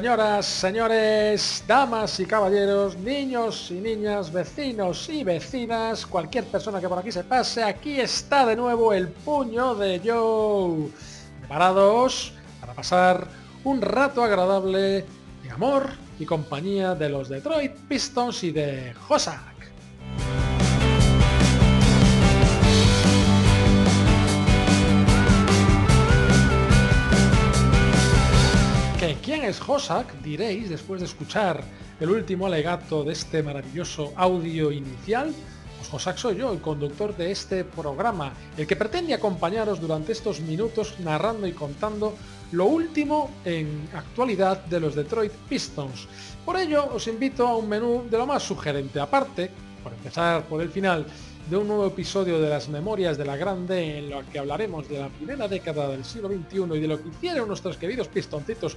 Señoras, señores, damas y caballeros, niños y niñas, vecinos y vecinas, cualquier persona que por aquí se pase, aquí está de nuevo el puño de Joe. Preparados para pasar un rato agradable de amor y compañía de los Detroit Pistons y de Josa. ¿Quién es Hosak? Diréis después de escuchar el último alegato de este maravilloso audio inicial. Pues Hosak soy yo, el conductor de este programa, el que pretende acompañaros durante estos minutos narrando y contando lo último en actualidad de los Detroit Pistons. Por ello os invito a un menú de lo más sugerente. Aparte, por empezar por el final, de un nuevo episodio de las Memorias de la Grande en lo que hablaremos de la primera década del siglo XXI y de lo que hicieron nuestros queridos pistoncitos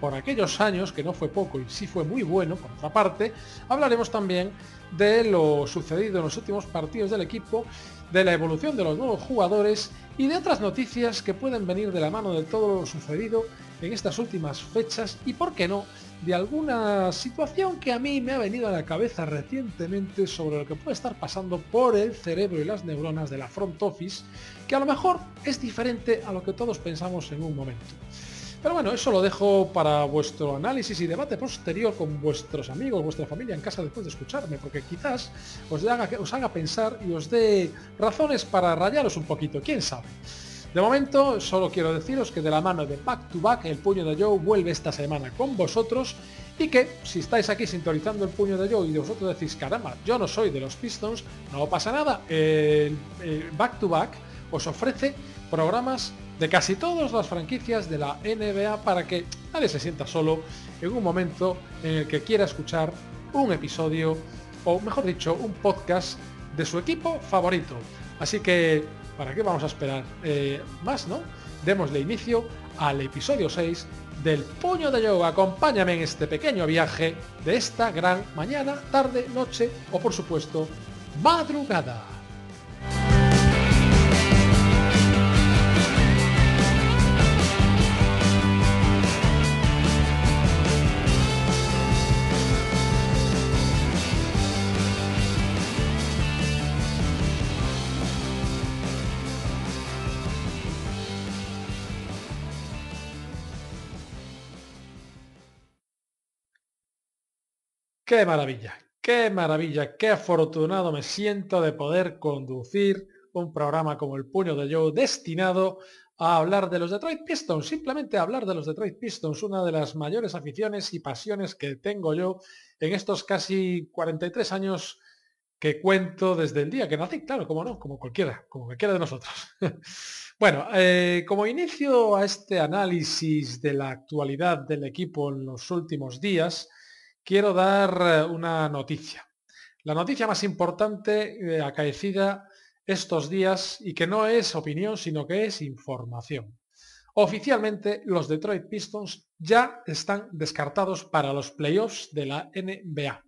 por aquellos años, que no fue poco y sí fue muy bueno, por otra parte, hablaremos también de lo sucedido en los últimos partidos del equipo, de la evolución de los nuevos jugadores y de otras noticias que pueden venir de la mano de todo lo sucedido en estas últimas fechas y, por qué no, de alguna situación que a mí me ha venido a la cabeza recientemente sobre lo que puede estar pasando por el cerebro y las neuronas de la front office, que a lo mejor es diferente a lo que todos pensamos en un momento. Pero bueno, eso lo dejo para vuestro análisis y debate posterior con vuestros amigos, vuestra familia en casa después de escucharme, porque quizás os haga, os haga pensar y os dé razones para rayaros un poquito, quién sabe. De momento, solo quiero deciros que de la mano de Back to Back, el puño de Joe vuelve esta semana con vosotros y que si estáis aquí sintonizando el puño de Joe y de vosotros decís, caramba, yo no soy de los Pistons, no pasa nada, Back to Back os ofrece programas de casi todas las franquicias de la NBA para que nadie se sienta solo en un momento en el que quiera escuchar un episodio o mejor dicho un podcast de su equipo favorito. Así que ¿Para qué vamos a esperar eh, más, no? Démosle inicio al episodio 6 del Puño de Yoga. Acompáñame en este pequeño viaje de esta gran mañana, tarde, noche o por supuesto, madrugada. Qué maravilla, qué maravilla, qué afortunado me siento de poder conducir un programa como el Puño de Joe destinado a hablar de los Detroit Pistons, simplemente hablar de los Detroit Pistons, una de las mayores aficiones y pasiones que tengo yo en estos casi 43 años que cuento desde el día que nací, claro, como no, como cualquiera, como cualquiera de nosotros. bueno, eh, como inicio a este análisis de la actualidad del equipo en los últimos días, quiero dar eh, una noticia. La noticia más importante eh, acaecida estos días y que no es opinión, sino que es información. Oficialmente, los Detroit Pistons ya están descartados para los playoffs de la NBA.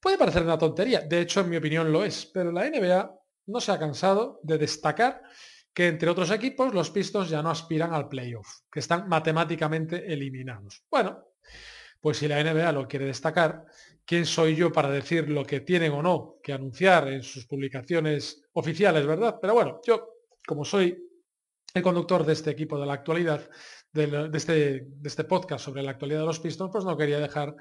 Puede parecer una tontería, de hecho en mi opinión lo es, pero la NBA no se ha cansado de destacar que entre otros equipos los Pistons ya no aspiran al playoff, que están matemáticamente eliminados. Bueno, pues si la NBA lo quiere destacar, ¿quién soy yo para decir lo que tienen o no que anunciar en sus publicaciones oficiales, verdad? Pero bueno, yo, como soy el conductor de este equipo de la actualidad, de, este, este, podcast sobre la actualidad de los Pistons, pues no quería dejar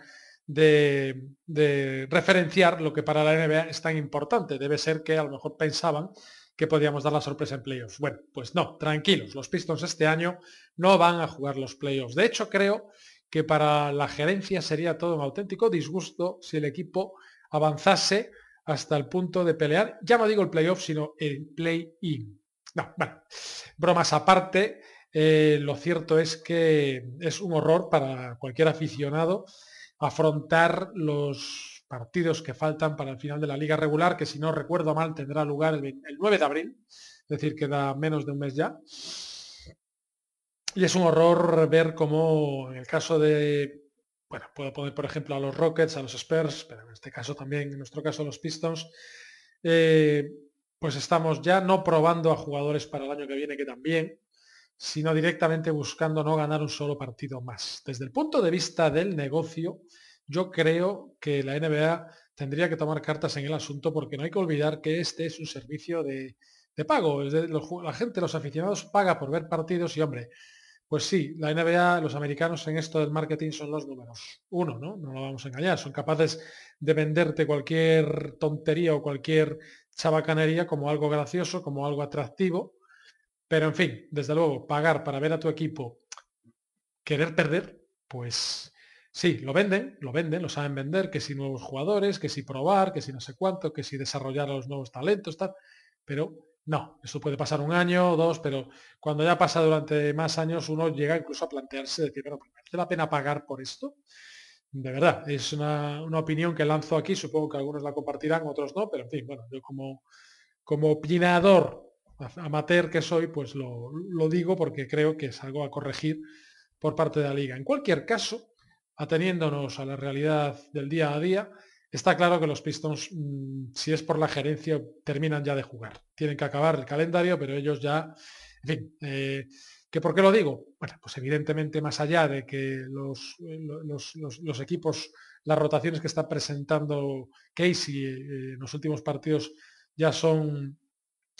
de, de, referenciar lo que para la NBA es tan importante. Debe ser que a lo mejor pensaban que podíamos dar la sorpresa en playoffs. Bueno, pues no, tranquilos, los Pistons este año no van a jugar los playoffs. De hecho, creo que para la gerencia sería todo un auténtico disgusto si el equipo avanzase hasta el punto de pelear, ya no digo el playoff, sino el play-in. No, bueno, bromas aparte, eh, lo cierto es que es un horror para cualquier aficionado afrontar los partidos que faltan para el final de la liga regular, que si no recuerdo mal tendrá lugar el 9 de abril, es decir, queda menos de un mes ya. Y es un horror ver cómo en el caso de, bueno, puedo poner por ejemplo a los Rockets, a los Spurs, pero en este caso también, en nuestro caso los Pistons, eh, pues estamos ya no probando a jugadores para el año que viene que también, sino directamente buscando no ganar un solo partido más. Desde el punto de vista del negocio, yo creo que la NBA tendría que tomar cartas en el asunto porque no hay que olvidar que este es un servicio de, pago. la gente, los aficionados, paga por ver partidos y, hombre, pues sí, la NBA, los americanos en esto del marketing son los números. Uno, ¿no? No lo vamos a engañar. Son capaces de venderte cualquier tontería o cualquier chabacanería como algo gracioso, como algo atractivo. Pero en fin, desde luego, pagar para ver a tu equipo querer perder, pues sí, lo venden, lo venden, lo saben vender, que si nuevos jugadores, que si probar, que si no sé cuánto, que si desarrollar a los nuevos talentos, tal. Pero no, eso puede pasar un año o dos, pero cuando ya pasa durante más años uno llega incluso a plantearse decir, bueno, ¿merece la pena pagar por esto? De verdad, es una, opinión que lanzo aquí, supongo que algunos la compartirán, otros no, pero en fin, bueno, yo como, opinador amateur que soy, pues lo digo porque creo que es algo a corregir por parte de la liga. En cualquier caso, ateniéndonos a la realidad del día a día, Está claro que los Pistons, mm, si es por la gerencia, terminan ya de jugar. Tienen que acabar el calendario, pero ellos ya, en fin, eh, ¿que ¿por qué lo digo? Bueno, pues evidentemente más allá de que los, los, equipos, las rotaciones que está presentando Casey eh, en los últimos partidos ya son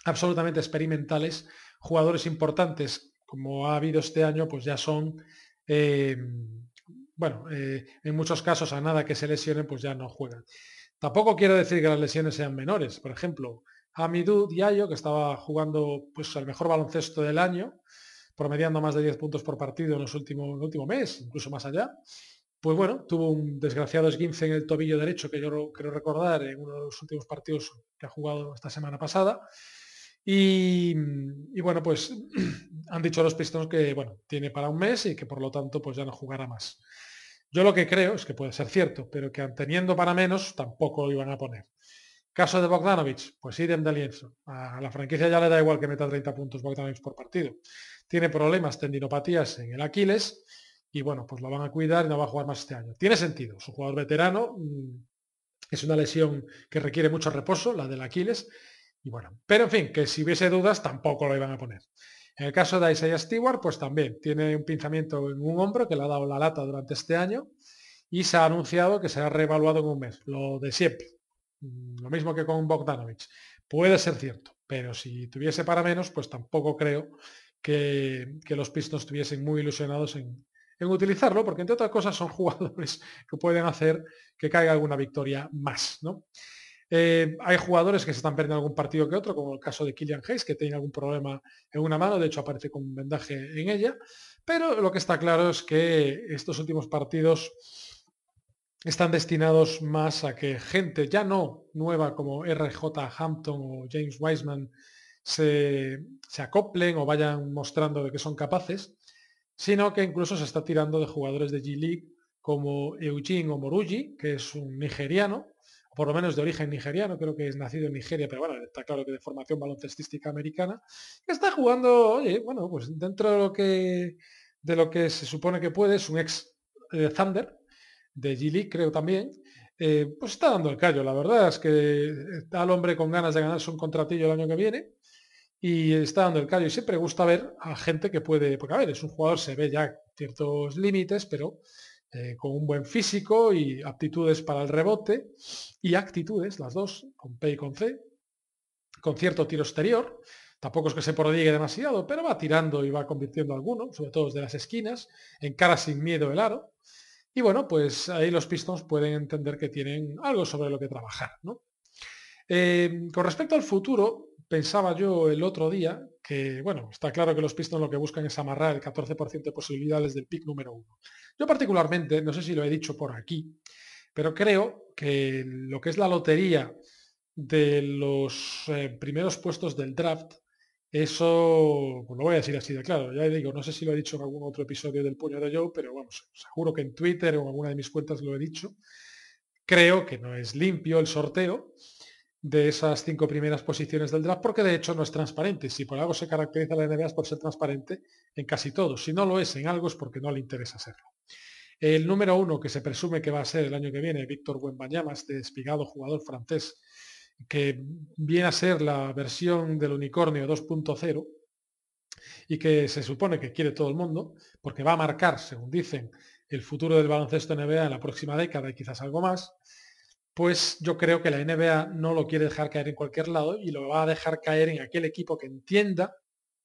absolutamente experimentales, jugadores importantes como ha habido este año, pues ya son eh, bueno, eh, en muchos casos a nada que se lesionen, pues ya no juegan. Tampoco quiero decir que las lesiones sean menores. Por ejemplo, Hamidou Diallo, que estaba jugando pues, el mejor baloncesto del año, promediando más de 10 puntos por partido en los últimos, el último mes, incluso más allá, pues bueno, tuvo un desgraciado esguince en el tobillo derecho que yo quiero recordar en uno de los últimos partidos que ha jugado esta semana pasada. Y, bueno, pues han dicho los Pistons que bueno, tiene para un mes y que por lo tanto pues ya no jugará más. Yo lo que creo es que puede ser cierto, pero que teniendo para menos tampoco lo iban a poner. Caso de Bogdanovich, pues idem de lienzo. A la franquicia ya le da igual que meta 30 puntos Bogdanovich por partido. Tiene problemas, tendinopatías en el Aquiles y bueno, pues lo van a cuidar y no va a jugar más este año. Tiene sentido, es un jugador veterano, mm, es una lesión que requiere mucho reposo, la del Aquiles, y bueno, pero en fin, que si hubiese dudas tampoco lo iban a poner. En el caso de Isaiah Stewart, pues también tiene un pinzamiento en un hombro que le ha dado la lata durante este año y se ha anunciado que será reevaluado en un mes, lo de siempre. Mm, lo mismo que con Bogdanovich. Puede ser cierto, pero si tuviese para menos, pues tampoco creo que, los Pistons estuviesen muy ilusionados en, en utilizarlo, porque entre otras cosas son jugadores que pueden hacer que caiga alguna victoria más, ¿no? Eh, hay jugadores que se están perdiendo algún partido que otro, como el caso de Killian Hayes, que tiene algún problema en una mano, de hecho aparece con un vendaje en ella, pero lo que está claro es que estos últimos partidos están destinados más a que gente ya no nueva como RJ Hampton o James Wiseman se, acoplen o vayan mostrando de que son capaces, sino que incluso se está tirando de jugadores de G-League como Eugene Omorugi, que es un nigeriano, por lo menos de origen nigeriano, creo que es nacido en Nigeria, pero bueno, está claro que de formación baloncestística americana, está jugando, oye, bueno, pues dentro de lo que, de lo que se supone que puede, es un ex eh, Thunder, de G creo también, eh, pues está dando el callo, la verdad es que está el hombre con ganas de ganarse un contratillo el año que viene y está dando el callo. Y siempre gusta ver a gente que puede, porque a ver, es un jugador, se ve ya ciertos límites, pero eh, con un buen físico y aptitudes para el rebote y actitudes, las dos, con P y con C, con cierto tiro exterior. Tampoco es que se prodigue demasiado, pero va tirando y va convirtiendo alguno, sobre todo desde las esquinas, en cara sin miedo el aro. Y bueno, pues ahí los Pistons pueden entender que tienen algo sobre lo que trabajar. Eh, con respecto al futuro, pensaba yo el otro día que, bueno, está claro que los Pistons lo que buscan es amarrar el 14% de posibilidades del pick número uno. Yo particularmente, no sé si lo he dicho por aquí, pero creo que lo que es la lotería de los eh, primeros puestos del draft, eso, pues lo voy a decir así de claro, ya digo, no sé si lo he dicho en algún otro episodio del puño de Joe, pero vamos, seguro que en Twitter o en alguna de mis cuentas lo he dicho. Creo que no es limpio el sorteo, de esas cinco primeras posiciones del draft, porque de hecho no es transparente. Si por algo se caracteriza la NBA es por ser transparente en casi todo. Si no lo es en algo es porque no le interesa serlo. El número uno que se presume que va a ser el año que viene, Víctor Wembanyama, este espigado jugador francés, que viene a ser la versión del unicornio 2.0, y que se supone que quiere todo el mundo, porque va a marcar, según dicen, el futuro del baloncesto NBA en la próxima década y quizás algo más, pues yo creo que la NBA no lo quiere dejar caer en cualquier lado y lo va a dejar caer en aquel equipo que entienda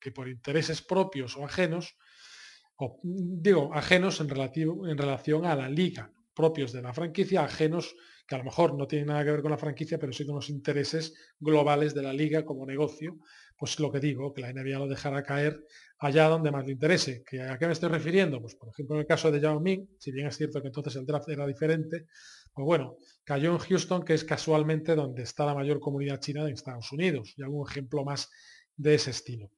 que por intereses propios o ajenos, o digo, ajenos en, relativo, en relación a la liga, propios de la franquicia, ajenos que a lo mejor no tienen nada que ver con la franquicia, pero sí con los intereses globales de la liga como negocio, pues lo que digo, que la NBA lo dejará caer allá donde más le interese. ¿Que ¿A qué me estoy refiriendo? Pues por ejemplo en el caso de Yao Ming, si bien es cierto que entonces el draft era diferente, pues bueno, cayó en Houston, que es casualmente donde está la mayor comunidad china de Estados Unidos, y algún ejemplo más de ese estilo.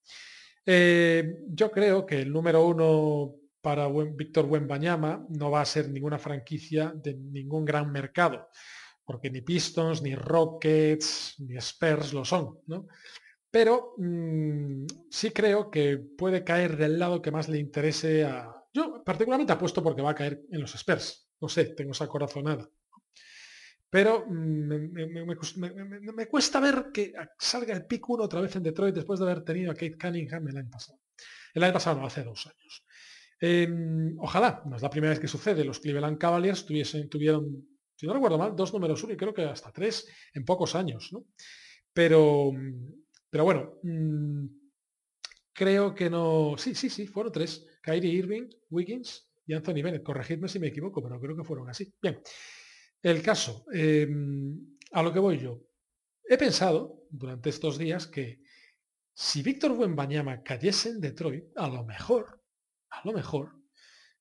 Eh, yo creo que el número uno para Víctor Buenbañama no va a ser ninguna franquicia de ningún gran mercado, porque ni Pistons, ni Rockets, ni Spurs lo son, ¿no? Pero mm, sí creo que puede caer del lado que más le interese a... Yo particularmente apuesto porque va a caer en los Spurs. No sé, tengo esa corazonada. Pero me, cuesta ver que salga el pick 1 otra vez en Detroit después de haber tenido a Kate Cunningham el año pasado. El año pasado no, hace dos años. Em, ojalá, no es la primera vez que sucede. Los Cleveland Cavaliers tuviesen, tuvieron, si no recuerdo mal, dos números uno y creo que hasta tres en pocos años. ¿no? Pero, pero bueno, mm, creo que no. Sí, sí, sí, fueron tres. Kyrie Irving, Wiggins y Anthony Bennett. Corregidme si me equivoco, pero creo que fueron así. Bien. El caso, em, a lo que voy yo. He pensado durante estos días que si Víctor Buenbañama cayese en Detroit, a lo mejor, a lo mejor,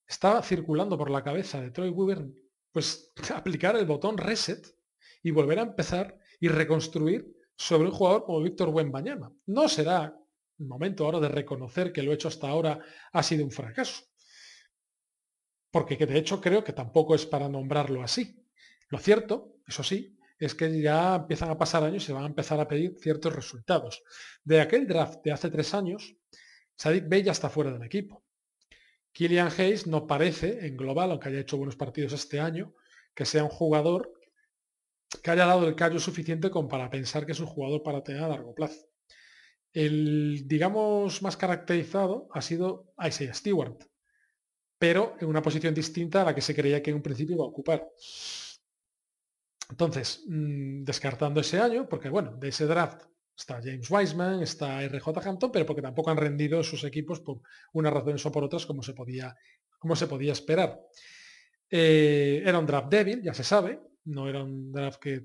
estaba circulando por la cabeza de Troy Weaver, pues aplicar el botón reset y volver a empezar y reconstruir sobre un jugador como Víctor Buenbañama. No será el momento ahora de reconocer que lo hecho hasta ahora ha sido un fracaso. Porque de hecho creo que tampoco es para nombrarlo así. Lo cierto, eso sí, es que ya empiezan a pasar años y se van a empezar a pedir ciertos resultados. De aquel draft de hace tres años, Sadik Bey ya está fuera del equipo. Killian Hayes no parece, en global, aunque haya hecho buenos partidos este año, que sea un jugador que haya dado el callo suficiente como para pensar que es un jugador para tener a largo plazo. El, digamos, más caracterizado ha sido Isaiah Stewart, pero en una posición distinta a la que se creía que en un principio iba a ocupar. Entonces, mm, descartando ese año, porque bueno, de ese draft está James Wiseman, está RJ Hampton, pero porque tampoco han rendido sus equipos por unas razones o por otras como se podía, como se podía esperar. Eh, era un draft débil, ya se sabe, no era un draft que,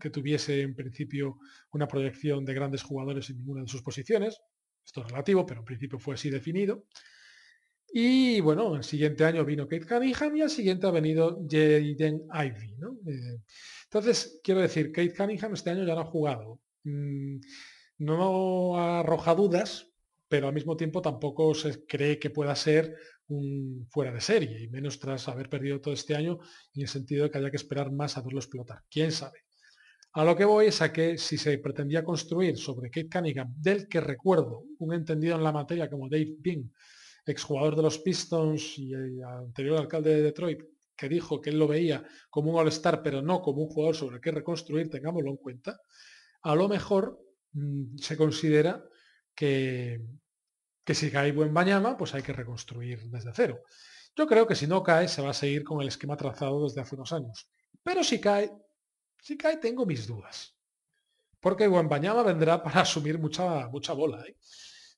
que, tuviese en principio una proyección de grandes jugadores en ninguna de sus posiciones. Esto es relativo, pero en principio fue así definido. Y bueno, el siguiente año vino Kate Cunningham y al siguiente ha venido Jaden Ivy. ¿no? Eh, entonces, quiero decir, Kate Cunningham este año ya no ha jugado. Mm, no arroja dudas, pero al mismo tiempo tampoco se cree que pueda ser un fuera de serie, y menos tras haber perdido todo este año, en el sentido de que haya que esperar más a verlo explotar. ¿Quién sabe? A lo que voy es a que si se pretendía construir sobre Kate Cunningham, del que recuerdo un entendido en la materia como Dave Bing, exjugador de los Pistons y anterior alcalde de Detroit, que dijo que él lo veía como un All-Star, pero no como un jugador sobre el que reconstruir, tengámoslo en cuenta, a lo mejor mm, se considera que, que si cae buen Bañama, pues hay que reconstruir desde cero. Yo creo que si no cae, se va a seguir con el esquema trazado desde hace unos años. Pero si cae, si cae, tengo mis dudas. Porque buen Bañama vendrá para asumir mucha, mucha bola. ¿eh?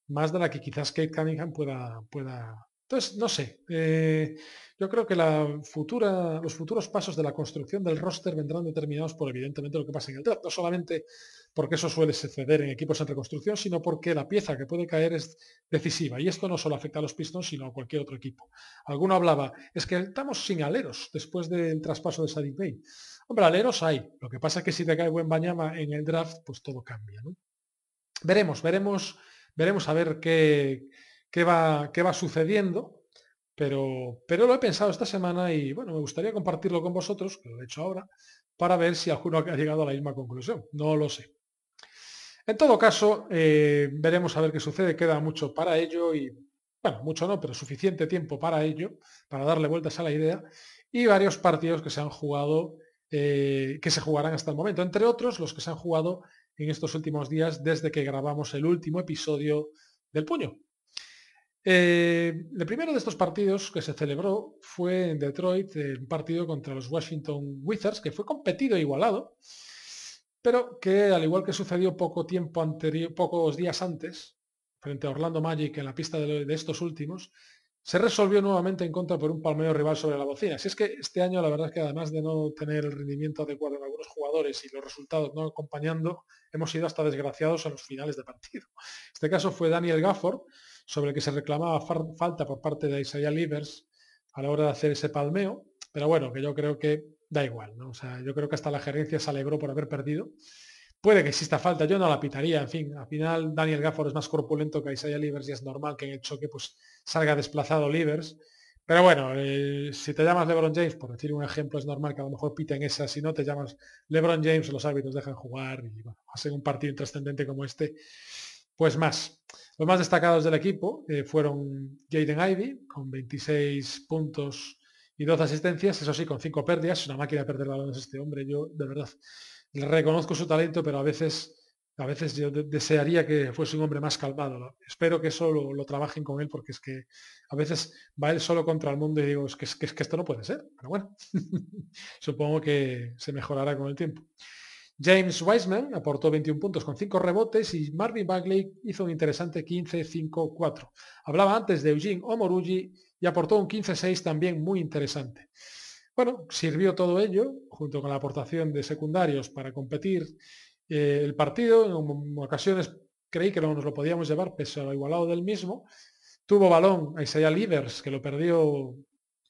Más de la que quizás Kate Cunningham pueda... pueda... Entonces, no sé. Eh, yo creo que la futura, los futuros pasos de la construcción del roster vendrán determinados por evidentemente lo que pasa en el draft. No solamente porque eso suele suceder en equipos en reconstrucción, sino porque la pieza que puede caer es decisiva. Y esto no solo afecta a los Pistons, sino a cualquier otro equipo. Alguno hablaba, es que estamos sin aleros después del traspaso de Sadik Bay. Hombre, aleros hay. Lo que pasa es que si te cae buen Bañama en el draft, pues todo cambia. Veremos, veremos veremos a ver qué, qué, va, qué va sucediendo, pero, pero lo he pensado esta semana y bueno, me gustaría compartirlo con vosotros, que lo he hecho ahora, para ver si alguno ha llegado a la misma conclusión. No lo sé. En todo caso, eh, veremos a ver qué sucede. Queda mucho para ello y, bueno, mucho no, pero suficiente tiempo para ello, para darle vueltas a la idea. Y varios partidos que se han jugado, eh, que se jugarán hasta el momento. Entre otros, los que se han jugado en estos últimos días desde que grabamos el último episodio del puño. Eh, el primero de estos partidos que se celebró fue en Detroit, un partido contra los Washington Wizards, que fue competido e igualado, pero que al igual que sucedió poco tiempo anterior, pocos días antes, frente a Orlando Magic en la pista de, estos últimos, se resolvió nuevamente en contra por un palmeo rival sobre la bocina. Si es que este año la verdad es que además de no tener el rendimiento adecuado en algunos jugadores y los resultados no acompañando, hemos sido hasta desgraciados en los finales de partido. Este caso fue Daniel Gafford, sobre el que se reclamaba falta por parte de Isaiah Livers a la hora de hacer ese palmeo, pero bueno, que yo creo que da igual, ¿no? O sea, yo creo que hasta la gerencia se alegró por haber perdido. Puede que exista falta, yo no la pitaría, en fin, al final Daniel Gafford es más corpulento que Isaiah Livers y es normal que en el choque pues salga desplazado Livers. Pero bueno, eh, si te llamas LeBron James, por decir un ejemplo, es normal que a lo mejor piten esa. Si no te llamas LeBron James, los árbitros dejan jugar y bueno, hacen un partido intrascendente como este, pues más. Los más destacados del equipo eh, fueron Jaden Ivy, con 26 puntos y 12 asistencias, eso sí, con 5 pérdidas. Es una máquina de perder balones este hombre. Yo, de verdad, reconozco su talento, pero a veces, a veces yo desearía que fuese un hombre más calmado. Espero que eso lo, trabajen con él, porque es que a veces va él solo contra el mundo y digo, es que, es que esto no puede ser. Pero bueno, supongo que se mejorará con el tiempo. James Wiseman aportó 21 puntos con 5 rebotes y Marvin Bagley hizo un interesante 15-5-4. Hablaba antes de Eugene Omorugi y aportó un 15-6 también muy interesante. Bueno, sirvió todo ello, junto con la aportación de secundarios para competir eh, el partido. En ocasiones creí que no nos lo podíamos llevar, pese a lo igualado del mismo. Tuvo balón a Isaiah Livers, que lo perdió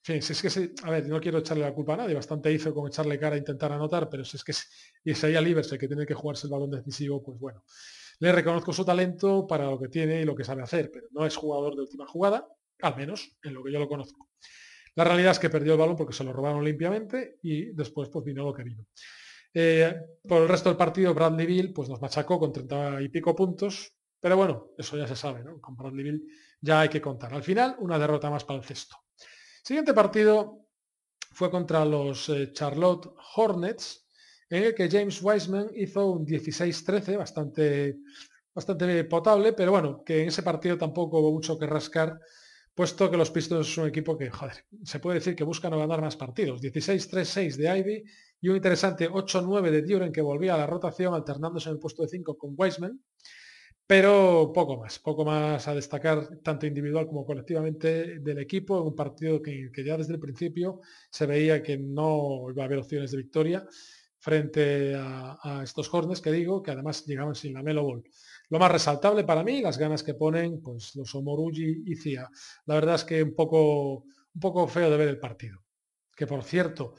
Sí, si es que a ver, no quiero echarle la culpa a nadie, bastante hizo con echarle cara a intentar anotar, pero si es que es ahí Livers el que tiene que jugarse el balón decisivo, pues bueno. Le reconozco su talento para lo que tiene y lo que sabe hacer, pero no es jugador de última jugada, al menos en lo que yo lo conozco. La realidad es que perdió el balón porque se lo robaron limpiamente y después pues vino lo que vino. Eh, por el resto del partido, Bradley Bill pues nos machacó con 30 y pico puntos, pero bueno, eso ya se sabe, ¿no? Con Bradley Bill ya hay que contar. Al final, una derrota más para el cesto. Siguiente partido fue contra los eh, Charlotte Hornets, en el que James Wiseman hizo un 16-13, bastante, bastante potable, pero bueno, que en ese partido tampoco hubo mucho que rascar, puesto que los Pistons es un equipo que, joder, se puede decir que buscan no ganar más partidos. 16-3-6 de Ivy y un interesante 8-9 de Duren que volvía a la rotación alternándose en el puesto de 5 con Wiseman. Pero poco más, poco más a destacar tanto individual como colectivamente del equipo en un partido que, ya desde el principio se veía que no iba a haber opciones de victoria frente a, estos Hornets que digo, que además llegaban sin la Melo Ball. Lo más resaltable para mí, las ganas que ponen pues los Omorugi y Cia. La verdad es que un poco, un poco feo de ver el partido. Que por cierto,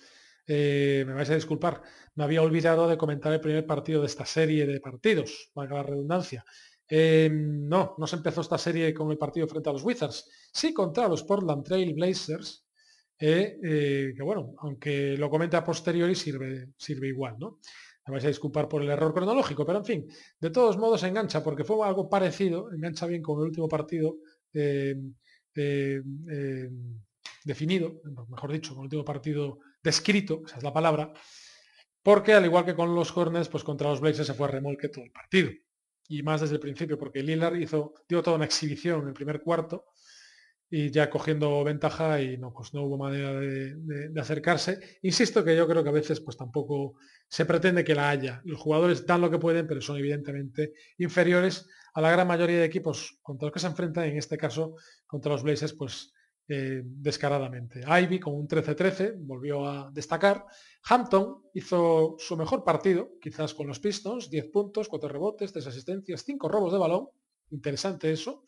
eh, me vais a disculpar, me había olvidado de comentar el primer partido de esta serie de partidos, valga la redundancia, Em, no, no se empezó esta serie con el partido frente a los Wizards, sí contra los Portland Trail Blazers, eh, eh, que bueno, aunque lo comente a posteriori sirve, sirve igual, ¿no? Me vais a disculpar por el error cronológico, pero en fin, de todos modos engancha, porque fue algo parecido, engancha bien con el último partido em, em, definido, mejor dicho, con el último partido descrito, esa es la palabra, porque al igual que con los Hornets, pues contra los Blazers se fue a remolque todo el partido. Y más desde el principio, porque Lillard hizo, dio toda una exhibición en el primer cuarto y ya cogiendo ventaja y no, pues no hubo manera de, acercarse. Insisto que yo creo que a veces pues tampoco se pretende que la haya. Los jugadores dan lo que pueden, pero son evidentemente inferiores a la gran mayoría de equipos contra los que se enfrentan, en este caso contra los Blazers, pues eh, descaradamente. Ivy con un 13-13 volvió a destacar. Hampton hizo su mejor partido, quizás con los Pistons, 10 puntos, 4 rebotes, 3 asistencias, 5 robos de balón. Interesante eso.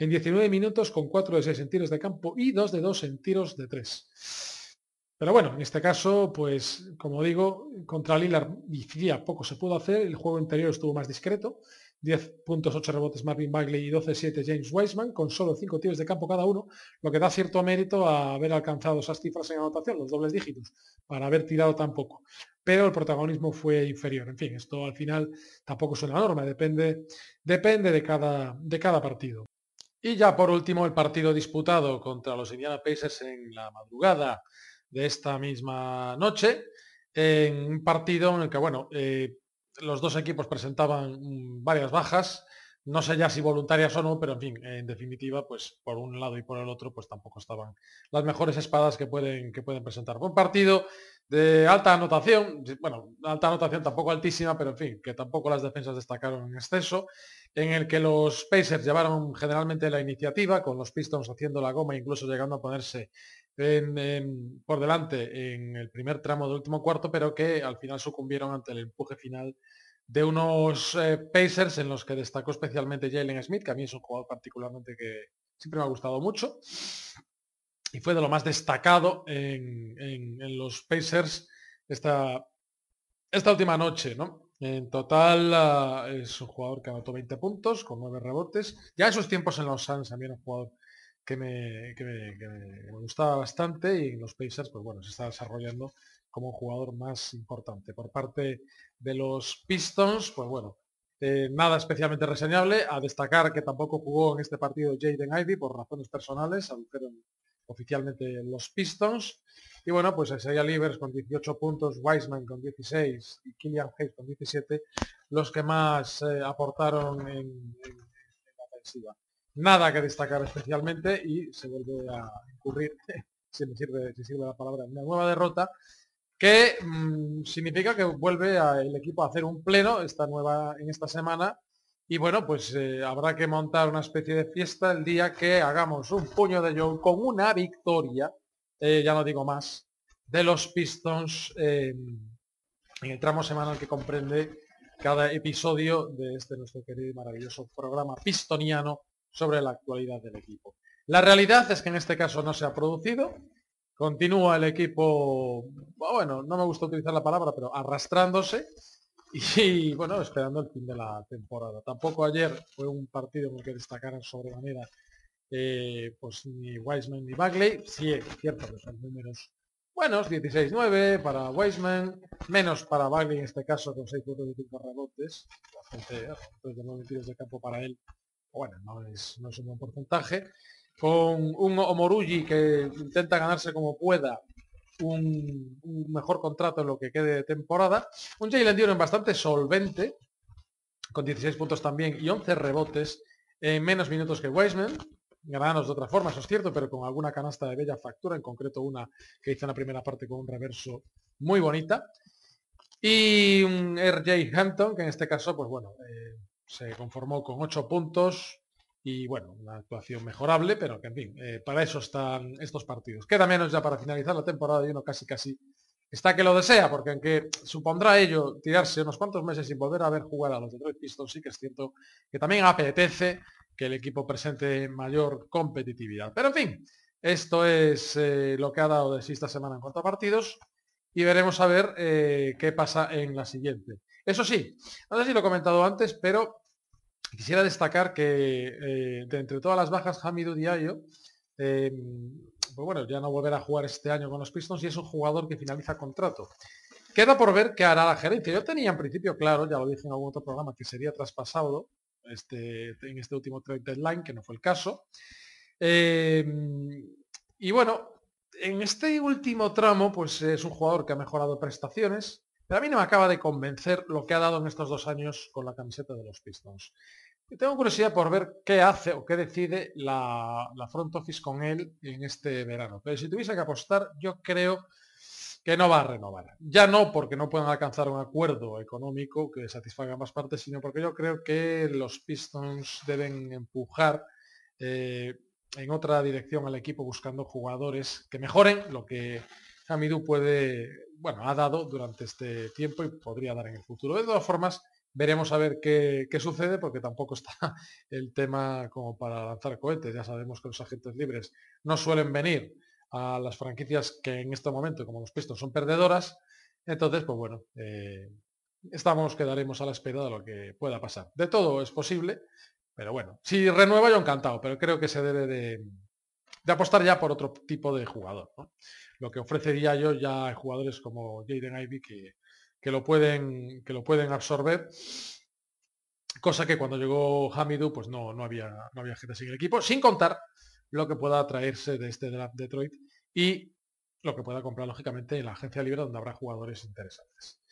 En 19 minutos con 4 de 6 en tiros de campo y 2 de 2 en tiros de 3. Pero bueno, en este caso, pues como digo, contra Lillard y Fia poco se pudo hacer, el juego interior estuvo más discreto, 10 puntos, 8 rebotes Marvin Bagley y 12-7 James Wiseman, con solo 5 tiros de campo cada uno, lo que da cierto mérito a haber alcanzado esas cifras en anotación, los dobles dígitos, para haber tirado tan poco. Pero el protagonismo fue inferior. En fin, esto al final tampoco es una norma, depende, depende de, cada, de cada partido. Y ya por último, el partido disputado contra los Indiana Pacers en la madrugada de esta misma noche, en un partido en el que, bueno, eh, los dos equipos presentaban varias bajas. no sé ya si voluntarias o no, pero en fin, en definitiva, pues por un lado y por el otro, pues tampoco estaban las mejores espadas que pueden, que pueden presentar. un partido de alta anotación, bueno, alta anotación tampoco altísima, pero en fin, que tampoco las defensas destacaron en exceso, en el que los Pacers llevaron generalmente la iniciativa, con los Pistons haciendo la goma, incluso llegando a ponerse por delante en el primer tramo del último cuarto, pero que al final sucumbieron ante el empuje final de unos eh, Pacers en los que destacó especialmente Jalen Smith, que a mí es un jugador particularmente que siempre me ha gustado mucho. Y fue de lo más destacado en, los Pacers esta, esta última noche, ¿no? En total es un jugador que anotó 20 puntos con 9 rebotes. Ya en sus tiempos en los Suns también un jugador que me, gustaba bastante y en los Pacers, pues bueno, se está desarrollando como un jugador más importante. Por parte de los Pistons, pues bueno, eh, nada especialmente reseñable. A destacar que tampoco jugó en este partido Jaden Ivy por razones personales, oficialmente los Pistons. Y bueno, pues Isaiah Livers con 18 puntos, Wiseman con 16 y Killian Hayes con 17, los que más eh, aportaron en, la ofensiva. Nada que destacar especialmente y se vuelve a incurrir, si me sirve, si sirve la palabra, una nueva derrota que mm, significa que vuelve el equipo a hacer un pleno esta nueva, en esta semana y bueno, pues eh, habrá que montar una especie de fiesta el día que hagamos un puño de Joe con una victoria, eh, ya no digo más, de los Pistons en el tramo semanal que comprende cada episodio de este nuestro querido y maravilloso programa pistoniano sobre la actualidad del equipo. La realidad es que en este caso no se ha producido, Continúa el equipo, bueno, no me gusta utilizar la palabra, pero arrastrándose y bueno, esperando el fin de la temporada. Tampoco ayer fue un partido en el que destacaran sobremanera eh, pues ni Wiseman ni Bagley. Sí, es cierto que son números buenos, 16-9 para Wiseman, menos para Bagley en este caso con 6 puntos de 5 rebotes, bastante, de 9 tiros de campo para él. Bueno, no es, no es un buen porcentaje con un Omorugi que intenta ganarse como pueda un, mejor contrato en lo que quede de temporada. Un Jalen Duren bastante solvente, con 16 puntos también y 11 rebotes en menos minutos que Weisman. Gananos de otra forma, eso es cierto, pero con alguna canasta de bella factura, en concreto una que hizo en la primera parte con un reverso muy bonita. Y un RJ Hampton, que en este caso, pues bueno, eh, se conformó con 8 puntos, y bueno, una actuación mejorable, pero que en fin, eh, para eso están estos partidos. Queda menos ya para finalizar la temporada y uno casi casi está que lo desea, porque aunque supondrá ello tirarse unos cuantos meses sin volver a ver jugar a los Detroit Pistons, sí que es cierto que también apetece que el equipo presente mayor competitividad. Pero en fin, esto es eh, lo que ha dado de sí esta semana en cuanto a partidos y veremos a ver eh, qué pasa en la siguiente. Eso sí, no sé si lo he comentado antes, pero Quisiera destacar que eh, de entre todas las bajas, Hamidou Diallo, eh, pues bueno, ya no volverá a jugar este año con los Pistons y es un jugador que finaliza contrato. Queda por ver qué hará la gerencia. Yo tenía en principio claro, ya lo dije en algún otro programa, que sería traspasado este, en este último trade deadline, que no fue el caso. Eh, y bueno, en este último tramo, pues es un jugador que ha mejorado prestaciones, pero a mí no me acaba de convencer lo que ha dado en estos dos años con la camiseta de los Pistons. Tengo curiosidad por ver qué hace o qué decide la, front office con él en este verano. Pero si tuviese que apostar, yo creo que no va a renovar. Ya no porque no puedan alcanzar un acuerdo económico que satisfaga ambas partes, sino porque yo creo que los Pistons deben empujar eh, en otra dirección al equipo buscando jugadores que mejoren lo que Hamidou puede bueno, ha dado durante este tiempo y podría dar en el futuro. De todas formas, veremos a ver qué, sucede, porque tampoco está el tema como para lanzar cohetes. Ya sabemos que los agentes libres no suelen venir a las franquicias que en este momento, como los pistos, son perdedoras. Entonces, pues bueno, eh, estamos, quedaremos a la espera de lo que pueda pasar. De todo es posible, pero bueno, si renueva yo encantado, pero creo que se debe de, de apostar ya por otro tipo de jugador. Lo que ofrecería yo ya hay jugadores como Jaden Ivy que, que, lo pueden, que lo pueden absorber. Cosa que cuando llegó Hamidou pues no, no, había, no había gente así en el equipo, sin contar lo que pueda traerse de este draft Detroit y lo que pueda comprar lógicamente en la agencia libre donde habrá jugadores interesantes.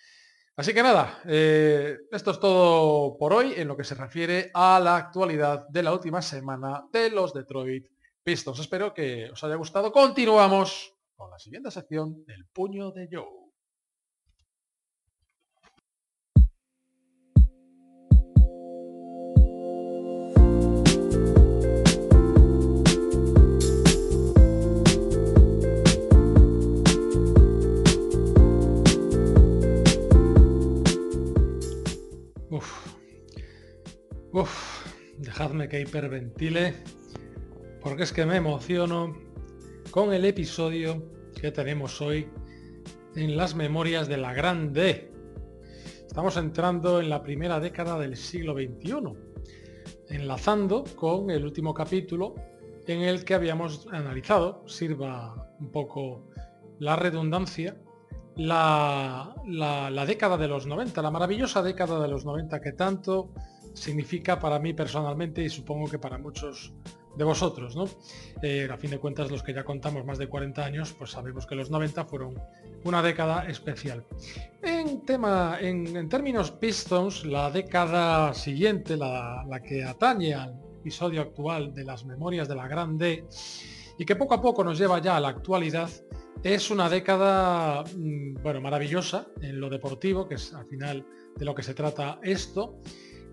Así que nada, eh, esto es todo por hoy en lo que se refiere a la actualidad de la última semana de los Detroit Pistons. Espero que os haya gustado. Continuamos con la siguiente sección del puño de Joe. Uf, dejadme que hiperventile, porque es que me emociono con el episodio que tenemos hoy en las memorias de la Grande. Estamos entrando en la primera década del siglo XXI, enlazando con el último capítulo en el que habíamos analizado, sirva un poco la redundancia, la, la, década de los 90, la maravillosa década de los 90 que tanto significa para mí personalmente y supongo que para muchos de vosotros, ¿no? Eh, a fin de cuentas, los que ya contamos más de 40 años, pues sabemos que los 90 fueron una década especial. En tema, en, términos Pistons, la década siguiente, la, la, que atañe al episodio actual de las memorias de la Grande y que poco a poco nos lleva ya a la actualidad, es una década, mm, bueno, maravillosa en lo deportivo, que es al final de lo que se trata esto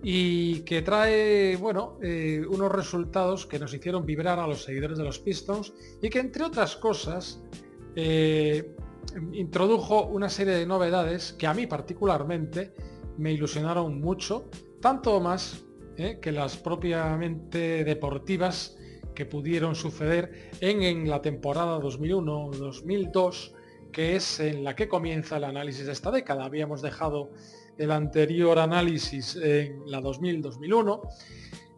y que trae, bueno, eh, unos resultados que nos hicieron vibrar a los seguidores de los Pistons y que entre otras cosas eh, introdujo una serie de novedades que a mí particularmente me ilusionaron mucho, tanto más eh, que las propiamente deportivas que pudieron suceder en, en la temporada 2001-2002, que es en la que comienza el análisis de esta década. Habíamos dejado el anterior análisis en la 2000-2001,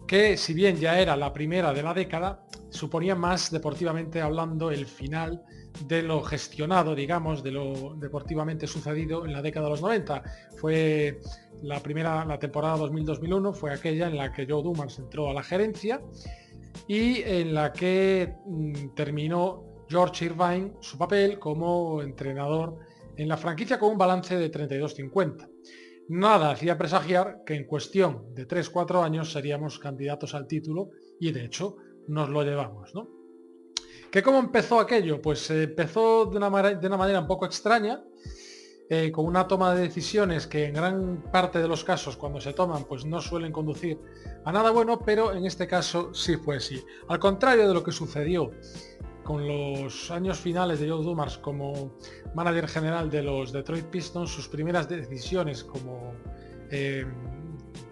que si bien ya era la primera de la década, suponía más deportivamente hablando el final de lo gestionado, digamos, de lo deportivamente sucedido en la década de los 90. Fue la primera, la temporada 2000-2001, fue aquella en la que Joe Dumars entró a la gerencia y en la que mm, terminó George Irvine su papel como entrenador en la franquicia con un balance de 32-50. Nada hacía presagiar que en cuestión de 3-4 años seríamos candidatos al título y de hecho nos lo llevamos. ¿no? ¿Que ¿Cómo empezó aquello? Pues empezó de una, de una, manera un poco extraña, eh, con una toma de decisiones que en gran parte de los casos cuando se toman pues no suelen conducir a nada bueno, pero en este caso sí fue así. Al contrario de lo que sucedió con los años finales de Joe Dumars como manager general de los Detroit Pistons, sus primeras decisiones como eh,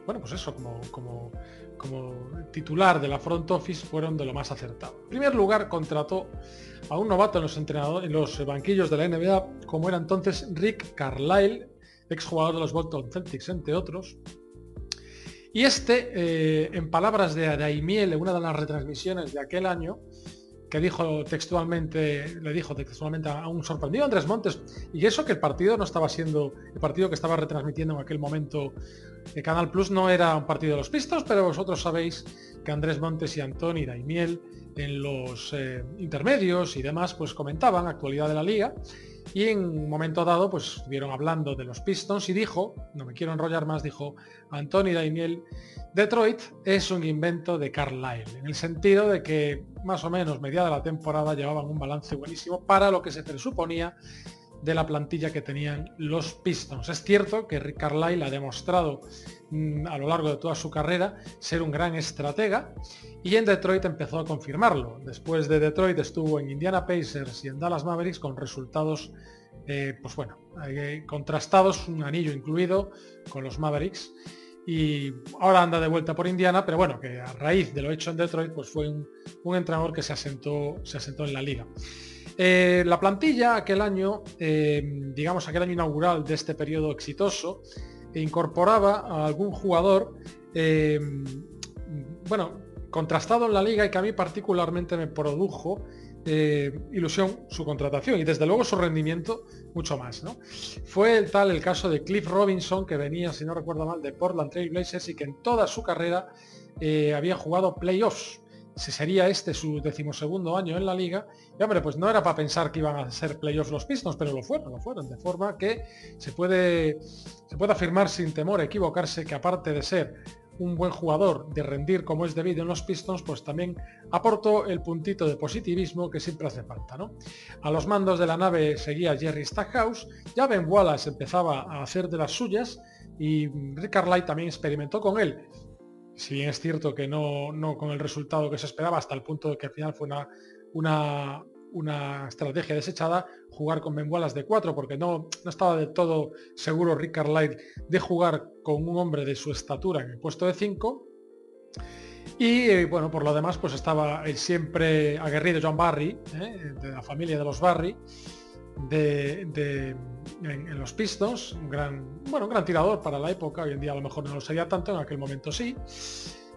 bueno, pues eso, como, titular de la front office fueron de lo más acertado. En primer lugar, contrató a un novato en los entrenadores, en los banquillos de la NBA, como era entonces Rick Carlisle, exjugador de los Bolton Celtics, entre otros. Y este, eh, en palabras de Daimiel, en una de las retransmisiones de aquel año, que dijo textualmente, le dijo textualmente a un sorprendido Andrés Montes, y eso que el partido no estaba siendo, el partido que estaba retransmitiendo en aquel momento el Canal Plus no era un partido de los pistos, pero vosotros sabéis que Andrés Montes y Antoni Daimiel en los eh, intermedios y demás pues comentaban actualidad de la liga y en un momento dado pues estuvieron hablando de los Pistons y dijo, no me quiero enrollar más, dijo Anthony Daimiel Detroit es un invento de Carlisle, en el sentido de que más o menos mediada la temporada llevaban un balance buenísimo para lo que se presuponía de la plantilla que tenían los Pistons. Es cierto que Rick Carlisle ha demostrado mm, a lo largo de toda su carrera ser un gran estratega y en Detroit empezó a confirmarlo. Después de Detroit estuvo en Indiana Pacers y en Dallas Mavericks con resultados, eh, pues bueno, eh, contrastados, un anillo incluido con los Mavericks y ahora anda de vuelta por Indiana, pero bueno, que a raíz de lo hecho en Detroit, pues fue un, entrenador que se asentó, se asentó en la liga. Eh, la plantilla aquel año, eh, digamos aquel año inaugural de este periodo exitoso, incorporaba a algún jugador, eh, bueno, contrastado en la liga y que a mí particularmente me produjo eh, ilusión su contratación y desde luego su rendimiento mucho más. Fue tal el caso de Cliff Robinson que venía, si no recuerdo mal, de Portland Trail Blazers y que en toda su carrera eh, había jugado playoffs. Si sería este su decimosegundo año en la liga. Y hombre, pues no era para pensar que iban a ser playoffs los Pistons, pero lo fueron, lo fueron. De forma que se puede, se puede afirmar sin temor a equivocarse que aparte de ser un buen jugador, de rendir como es debido en los Pistons, pues también aportó el puntito de positivismo que siempre hace falta. ¿no? A los mandos de la nave seguía Jerry Stackhouse, ya Ben Wallace empezaba a hacer de las suyas y Rick Carlisle también experimentó con él. Si bien es cierto que no, no con el resultado que se esperaba, hasta el punto de que al final fue una, una, una estrategia desechada jugar con Membualas de 4 porque no, no estaba del todo seguro Rick Carlisle de jugar con un hombre de su estatura en el puesto de 5 y eh, bueno por lo demás pues estaba el siempre aguerrido John Barry eh, de la familia de los Barry de, en, los Pistons un gran bueno un gran tirador para la época hoy en día a lo mejor no lo sería tanto en aquel momento sí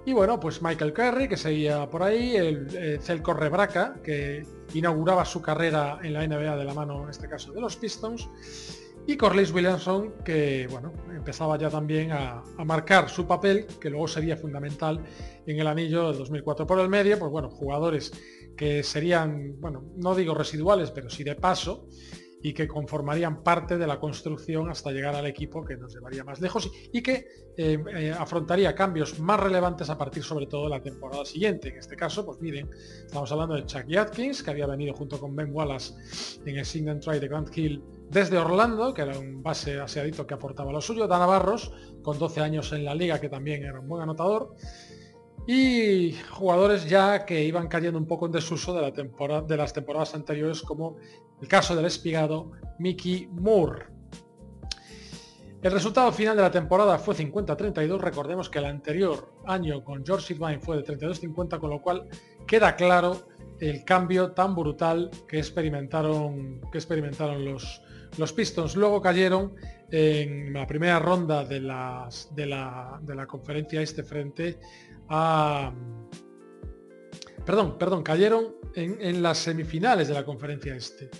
y bueno, pues Michael Curry, que seguía por ahí, el, el Celco Rebraca, que inauguraba su carrera en la NBA de la mano, en este caso, de los Pistons. Y Corliss Williamson, que bueno, empezaba ya también a, marcar su papel, que luego sería fundamental en el anillo del 2004 por el medio, pues bueno, jugadores que serían, bueno, no digo residuales, pero sí de paso, y que conformarían parte de la construcción hasta llegar al equipo que nos llevaría más lejos y que eh, eh, afrontaría cambios más relevantes a partir sobre todo de la temporada siguiente. En este caso, pues miren, estamos hablando de Chuck Atkins, que había venido junto con Ben Wallace en el Sign Try de Grand Hill desde Orlando, que era un base aseadito que aportaba lo suyo, Dan Barros, con 12 años en la liga, que también era un buen anotador, y jugadores ya que iban cayendo un poco en desuso de, la temporada, de las temporadas anteriores, como el caso del espigado Mickey Moore. El resultado final de la temporada fue 50-32, recordemos que el anterior año con George Irvine fue de 32-50, con lo cual queda claro el cambio tan brutal que experimentaron, que experimentaron los, los Pistons. Luego cayeron en la primera ronda de, las, de, la, de la conferencia este frente Perdón, perdón, cayeron en, las semifinales de la conferencia este.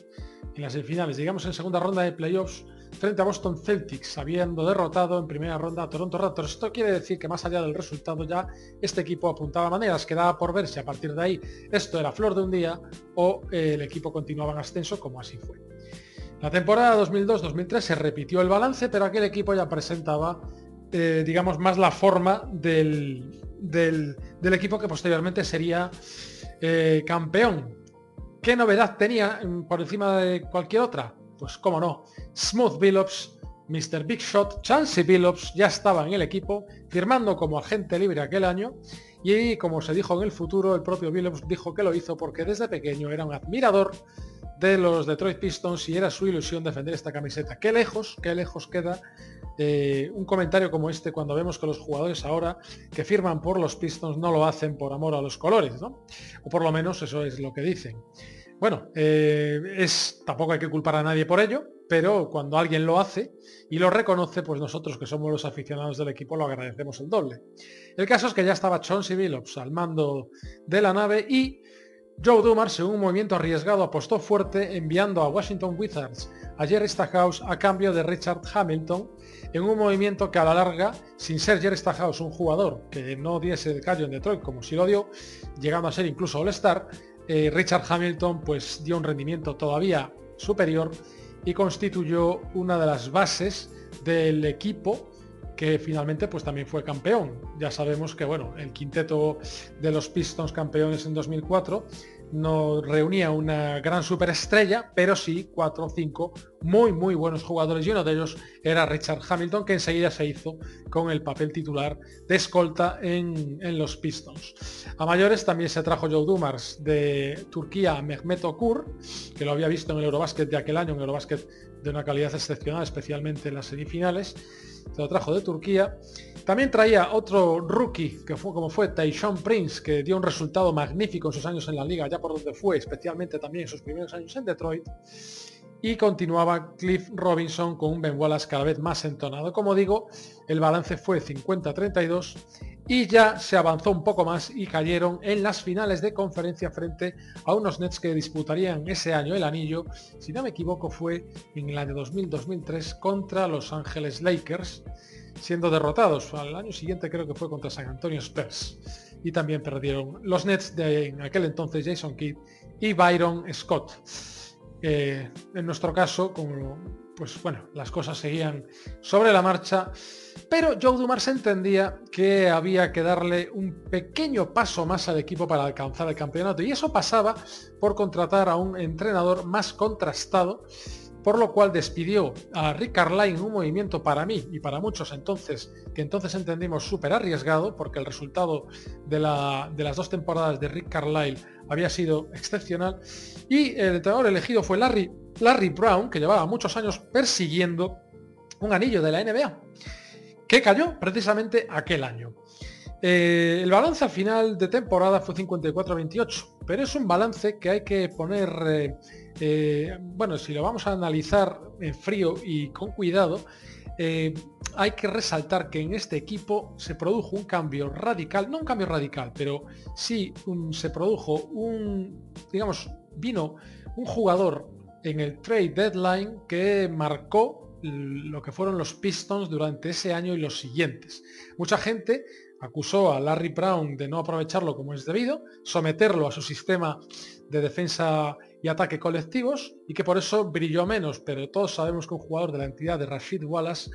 En las semifinales, llegamos en segunda ronda de playoffs frente a Boston Celtics, habiendo derrotado en primera ronda a Toronto Raptors. Esto quiere decir que más allá del resultado ya este equipo apuntaba maneras, quedaba por ver si a partir de ahí esto era flor de un día o eh, el equipo continuaba en ascenso como así fue. La temporada 2002-2003 se repitió el balance, pero aquel equipo ya presentaba, eh, digamos, más la forma del, del, equipo que posteriormente sería eh, campeón. ¿Qué novedad tenía por encima de cualquier otra? Pues cómo no, Smooth Billups, Mr. Big Shot, Chansey Billups ya estaba en el equipo, firmando como agente libre aquel año y como se dijo en el futuro, el propio Billups dijo que lo hizo porque desde pequeño era un admirador de los Detroit Pistons y era su ilusión defender esta camiseta. Qué lejos, qué lejos queda eh, un comentario como este cuando vemos que los jugadores ahora que firman por los Pistons no lo hacen por amor a los colores, ¿no? O por lo menos eso es lo que dicen. Bueno, eh, es, tampoco hay que culpar a nadie por ello, pero cuando alguien lo hace y lo reconoce, pues nosotros que somos los aficionados del equipo lo agradecemos el doble. El caso es que ya estaba Chauncey Billups al mando de la nave y Joe Dumars, en un movimiento arriesgado, apostó fuerte enviando a Washington Wizards a Jerry Stackhouse a cambio de Richard Hamilton, en un movimiento que a la larga, sin ser Jerry Stackhouse un jugador que no diese el callo en Detroit como si lo dio, llegando a ser incluso All-Star, eh, Richard Hamilton pues dio un rendimiento todavía superior y constituyó una de las bases del equipo que finalmente pues también fue campeón. Ya sabemos que bueno, el quinteto de los Pistons campeones en 2004 no reunía una gran superestrella, pero sí cuatro o cinco muy muy buenos jugadores y uno de ellos era Richard Hamilton que enseguida se hizo con el papel titular de escolta en, los Pistons. A mayores también se trajo Joe Dumars de Turquía Mehmet Okur, que lo había visto en el Eurobasket de aquel año, un Eurobasket de una calidad excepcional, especialmente en las semifinales, se lo trajo de Turquía. También traía otro rookie, que fue como fue Tayshaun Prince, que dio un resultado magnífico en sus años en la liga, ya por donde fue, especialmente también en sus primeros años en Detroit. Y continuaba Cliff Robinson con un Ben Wallace cada vez más entonado. Como digo, el balance fue 50-32 y ya se avanzó un poco más y cayeron en las finales de conferencia frente a unos Nets que disputarían ese año el anillo, si no me equivoco fue en el año 2000-2003 contra Los Ángeles Lakers, siendo derrotados. Al año siguiente creo que fue contra San Antonio Spurs. y también perdieron los Nets de en aquel entonces Jason Kidd y Byron Scott. en nuestro caso, pues bueno, las cosas seguían sobre la marcha, pero Joe Dumars entendía que había que darle un pequeño paso más al equipo para alcanzar el campeonato. Y eso pasaba por contratar a un entrenador más contrastado por lo cual despidió a Rick Carlisle en un movimiento para mí y para muchos entonces, que entonces entendimos súper arriesgado, porque el resultado de, las dos temporadas de Rick Carlisle había sido excepcional, y el entrenador elegido fue Larry Brown, que llevaba muchos años persiguiendo un anillo de la NBA, que cayó precisamente aquel año. Eh, el balance al final de temporada fue 54-28, pero es un balance que hay que poner eh, eh, bueno, si lo vamos a analizar en frío y con cuidado, hay que resaltar que en este equipo se produjo un cambio radical, no un cambio radical, pero sí se produjo un, digamos, vino un jugador en el trade deadline que marcó lo que fueron los Pistons durante ese año y los siguientes. Mucha gente acusó a Larry Brown de no aprovecharlo como es debido, someterlo a su sistema de defensa y ataque colectivos y que por eso brilló menos, pero todos sabemos que un jugador de la entidad de Rashid Wallace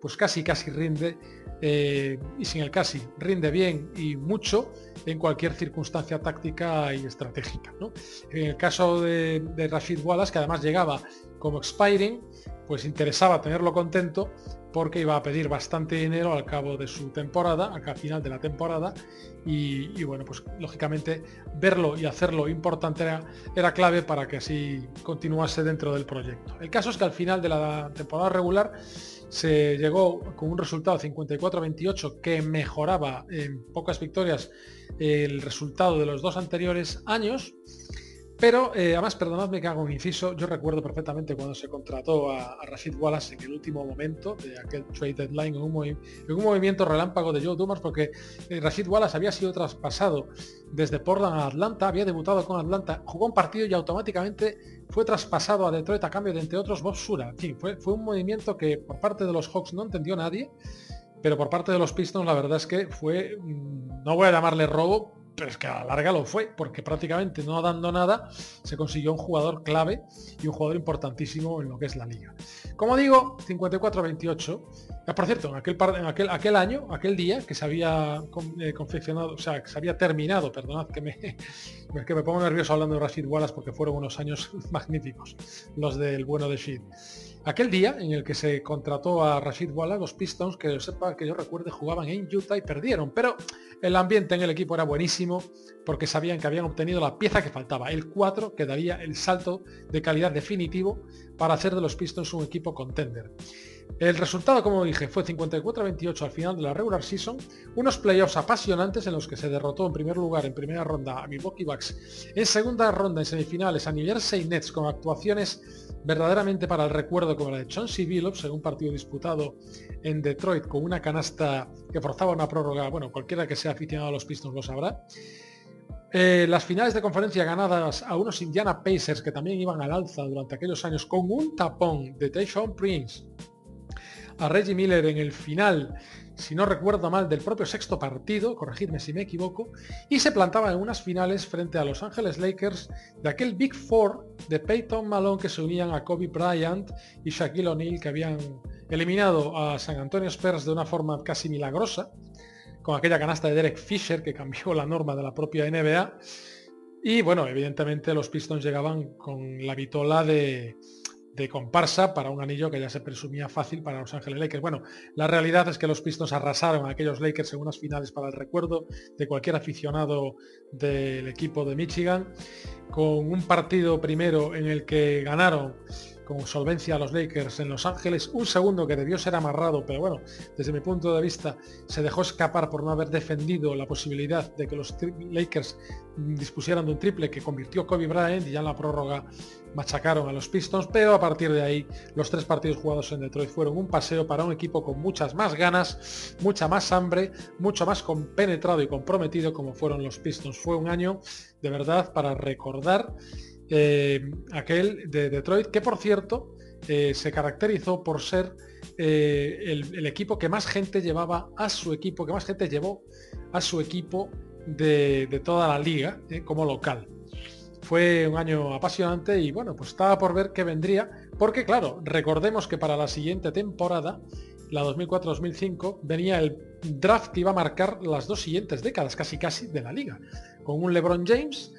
pues casi casi rinde eh, y sin el casi rinde bien y mucho en cualquier circunstancia táctica y estratégica. En el caso de, de Rashid Wallace, que además llegaba como expiring, pues interesaba tenerlo contento porque iba a pedir bastante dinero al cabo de su temporada, al final de la temporada, y, bueno, pues lógicamente verlo y hacerlo importante era, clave para que así continuase dentro del proyecto. El caso es que al final de la temporada regular se llegó con un resultado 54-28 que mejoraba en pocas victorias el resultado de los dos anteriores años pero, eh, además, perdonadme que haga un inciso, yo recuerdo perfectamente cuando se contrató a, Rashid Wallace en el último momento de aquel trade deadline, en un, movimiento relámpago de Joe Dumas, porque eh, Rashid Wallace había sido traspasado desde Portland a Atlanta, había debutado con Atlanta, jugó un partido y automáticamente fue traspasado a Detroit a cambio de, entre otros, Bob Sura. En fin, fue, fue un movimiento que por parte de los Hawks no entendió nadie, pero por parte de los Pistons la verdad es que fue, mm, no voy a llamarle robo, pero es que a la larga lo fue, porque prácticamente no dando nada se consiguió un jugador clave y un jugador importantísimo en lo que es la liga. Como digo, 54-28. Ah, por cierto, en aquel, en aquel, aquel año, aquel día que se había eh, confeccionado, o sea, que se había terminado, perdonad que me, que me pongo nervioso hablando de Rashid Wallace porque fueron unos años magníficos, los del bueno de Shid. Aquel día en el que se contrató a Rashid Wallace, los Pistons, que yo sepa, que yo recuerde, jugaban en Utah y perdieron, pero el ambiente en el equipo era buenísimo porque sabían que habían obtenido la pieza que faltaba, el 4, que daría el salto de calidad definitivo para hacer de los Pistons un equipo contender. El resultado, como dije, fue 54-28 al final de la regular season, unos playoffs apasionantes en los que se derrotó en primer lugar en primera ronda a Milwaukee Bucks, en segunda ronda en semifinales a New Jersey Nets con actuaciones verdaderamente para el recuerdo como la de Chauncey Billups en un partido disputado en Detroit con una canasta que forzaba una prórroga, bueno, cualquiera que sea aficionado a los Pistons lo sabrá. Eh, las finales de conferencia ganadas a unos Indiana Pacers que también iban al alza durante aquellos años con un tapón de Tayshaun Prince a Reggie Miller en el final, si no recuerdo mal, del propio sexto partido, corregidme si me equivoco, y se plantaba en unas finales frente a Los Ángeles Lakers de aquel Big Four de Peyton Malone que se unían a Kobe Bryant y Shaquille O'Neal que habían eliminado a San Antonio Spurs de una forma casi milagrosa, con aquella canasta de Derek Fisher que cambió la norma de la propia NBA. Y bueno, evidentemente los Pistons llegaban con la vitola de, de comparsa para un anillo que ya se presumía fácil para Los Ángeles Lakers. Bueno, la realidad es que los Pistons arrasaron a aquellos Lakers en unas finales para el recuerdo de cualquier aficionado del equipo de Michigan, con un partido primero en el que ganaron con solvencia a los Lakers en Los Ángeles, un segundo que debió ser amarrado, pero bueno, desde mi punto de vista se dejó escapar por no haber defendido la posibilidad de que los Lakers dispusieran de un triple que convirtió Kobe Bryant y ya en la prórroga machacaron a los Pistons, pero a partir de ahí los tres partidos jugados en Detroit fueron un paseo para un equipo con muchas más ganas, mucha más hambre, mucho más compenetrado y comprometido como fueron los Pistons. Fue un año de verdad para recordar eh, aquel de Detroit, que por cierto eh, se caracterizó por ser eh, el, equipo que más gente llevaba a su equipo, que más gente llevó a su equipo de, toda la liga como local. Fue un año apasionante y bueno, pues estaba por ver qué vendría, porque claro, recordemos que para la siguiente temporada, la 2004-2005, venía el draft que iba a marcar las dos siguientes décadas, casi casi, de la liga, con un LeBron James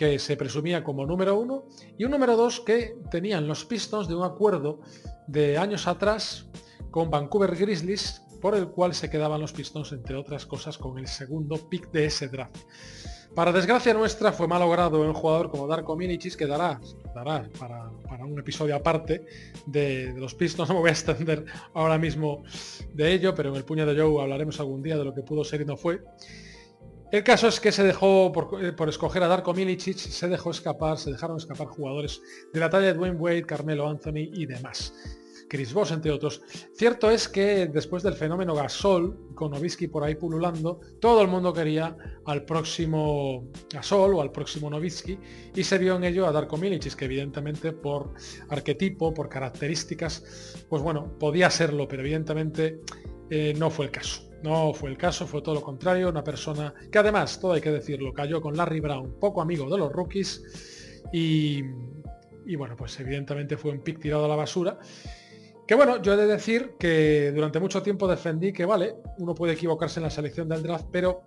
que se presumía como número uno y un número dos que tenían los Pistons de un acuerdo de años atrás con Vancouver Grizzlies por el cual se quedaban los Pistons, entre otras cosas, con el segundo pick de ese draft. Para desgracia nuestra fue malogrado un jugador como Darko Milicic que dará, dará para, un episodio aparte de, los Pistons. No me voy a extender ahora mismo de ello, pero en el puño de Joe hablaremos algún día de lo que pudo ser y no fue. El caso es que se dejó, por, eh, por, escoger a Darko Milicic, se dejó escapar, se dejaron escapar jugadores de la talla de Dwayne Wade, Carmelo Anthony y demás. Chris Voss, entre otros. Cierto es que después del fenómeno Gasol, con Novisky por ahí pululando, todo el mundo quería al próximo Gasol o al próximo Novisky y se vio en ello a Darko Milicic, que evidentemente por arquetipo, por características, pues bueno, podía serlo, pero evidentemente eh, no fue el caso. No fue el caso, fue todo lo contrario, una persona que además, todo hay que decirlo, cayó con Larry Brown, poco amigo de los rookies y, y bueno, pues evidentemente fue un pick tirado a la basura. Que bueno, yo he de decir que durante mucho tiempo defendí que vale, uno puede equivocarse en la selección del draft, pero